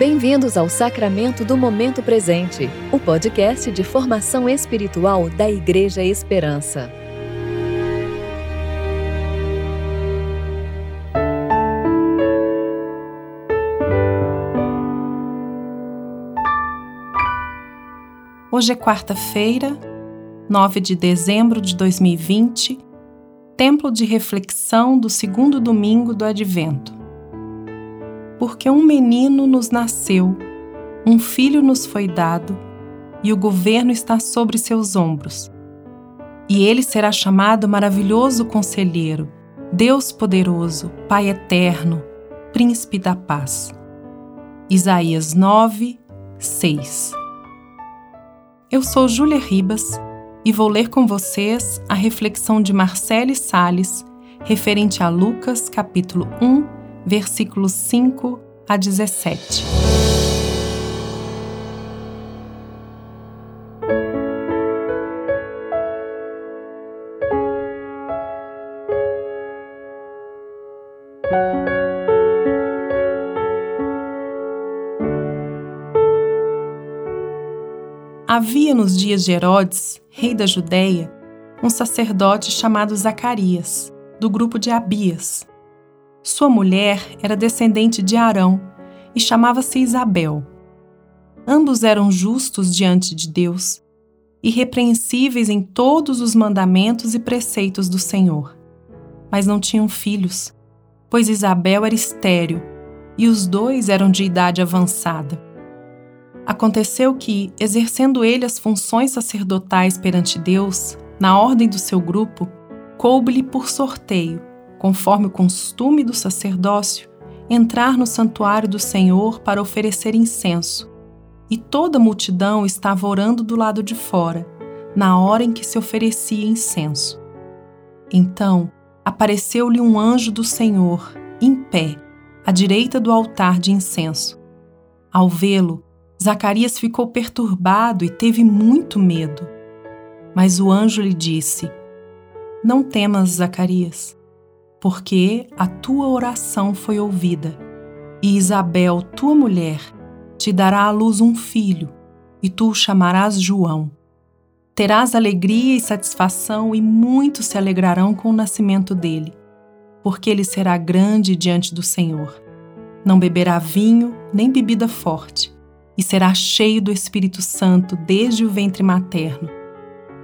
Bem-vindos ao Sacramento do Momento Presente, o podcast de formação espiritual da Igreja Esperança. Hoje é quarta-feira, 9 de dezembro de 2020, templo de reflexão do segundo domingo do Advento porque um menino nos nasceu, um filho nos foi dado, e o governo está sobre seus ombros. E ele será chamado Maravilhoso Conselheiro, Deus Poderoso, Pai Eterno, Príncipe da Paz. Isaías 9, 6 Eu sou Júlia Ribas e vou ler com vocês a reflexão de Marcele Sales referente a Lucas capítulo 1, versículos 5 a 17. Havia nos dias de Herodes, rei da Judéia, um sacerdote chamado Zacarias, do grupo de Abias. Sua mulher era descendente de Arão e chamava-se Isabel. Ambos eram justos diante de Deus, irrepreensíveis em todos os mandamentos e preceitos do Senhor. Mas não tinham filhos, pois Isabel era estéril e os dois eram de idade avançada. Aconteceu que, exercendo ele as funções sacerdotais perante Deus, na ordem do seu grupo, coube-lhe por sorteio conforme o costume do sacerdócio, entrar no santuário do Senhor para oferecer incenso. E toda a multidão estava orando do lado de fora, na hora em que se oferecia incenso. Então apareceu-lhe um anjo do Senhor, em pé, à direita do altar de incenso. Ao vê-lo, Zacarias ficou perturbado e teve muito medo. Mas o anjo lhe disse: Não temas, Zacarias porque a tua oração foi ouvida. E Isabel, tua mulher, te dará à luz um filho, e tu o chamarás João. Terás alegria e satisfação, e muitos se alegrarão com o nascimento dele, porque ele será grande diante do Senhor. Não beberá vinho nem bebida forte, e será cheio do Espírito Santo desde o ventre materno.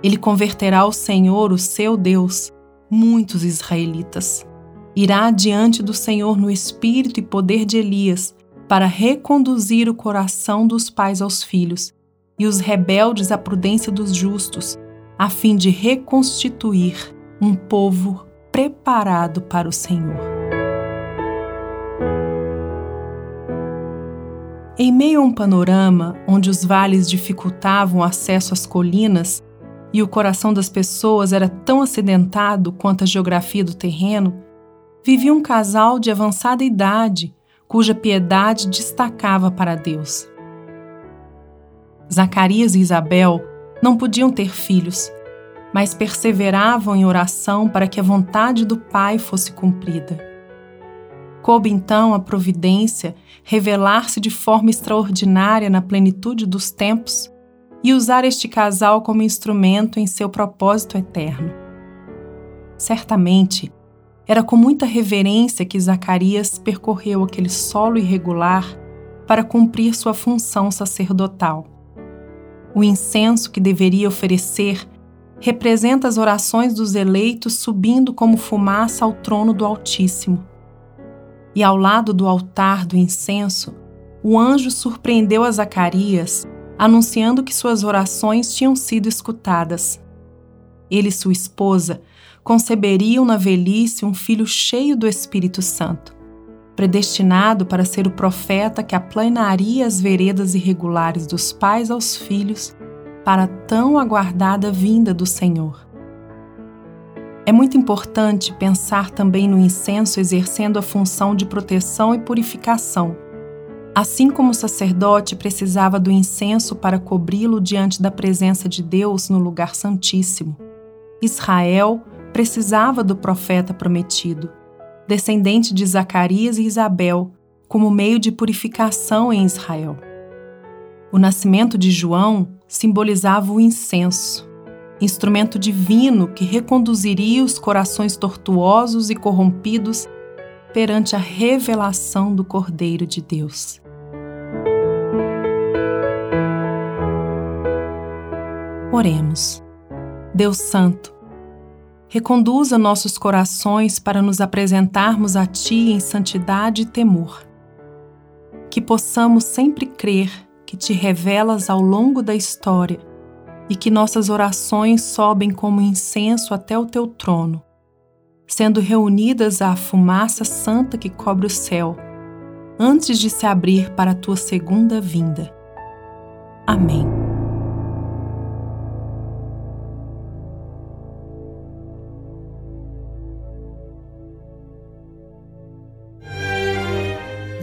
Ele converterá ao Senhor, o seu Deus, muitos israelitas. Irá diante do Senhor no espírito e poder de Elias, para reconduzir o coração dos pais aos filhos e os rebeldes à prudência dos justos, a fim de reconstituir um povo preparado para o Senhor. Em meio a um panorama onde os vales dificultavam o acesso às colinas e o coração das pessoas era tão acidentado quanto a geografia do terreno, vivia um casal de avançada idade cuja piedade destacava para Deus. Zacarias e Isabel não podiam ter filhos, mas perseveravam em oração para que a vontade do Pai fosse cumprida. Coube então a providência revelar-se de forma extraordinária na plenitude dos tempos e usar este casal como instrumento em seu propósito eterno. Certamente, era com muita reverência que Zacarias percorreu aquele solo irregular para cumprir sua função sacerdotal. O incenso que deveria oferecer representa as orações dos eleitos subindo como fumaça ao trono do Altíssimo. E ao lado do altar do incenso, o anjo surpreendeu a Zacarias anunciando que suas orações tinham sido escutadas. Ele e sua esposa conceberiam na velhice um filho cheio do Espírito Santo, predestinado para ser o profeta que aplanaria as veredas irregulares dos pais aos filhos para a tão aguardada vinda do Senhor. É muito importante pensar também no incenso exercendo a função de proteção e purificação Assim como o sacerdote precisava do incenso para cobri-lo diante da presença de Deus no lugar santíssimo, Israel precisava do profeta prometido, descendente de Zacarias e Isabel, como meio de purificação em Israel. O nascimento de João simbolizava o incenso, instrumento divino que reconduziria os corações tortuosos e corrompidos perante a revelação do Cordeiro de Deus. Oremos. Deus Santo, reconduza nossos corações para nos apresentarmos a Ti em santidade e temor. Que possamos sempre crer que Te revelas ao longo da história e que nossas orações sobem como incenso até o Teu trono, sendo reunidas à fumaça santa que cobre o céu, antes de se abrir para a Tua segunda vinda. Amém.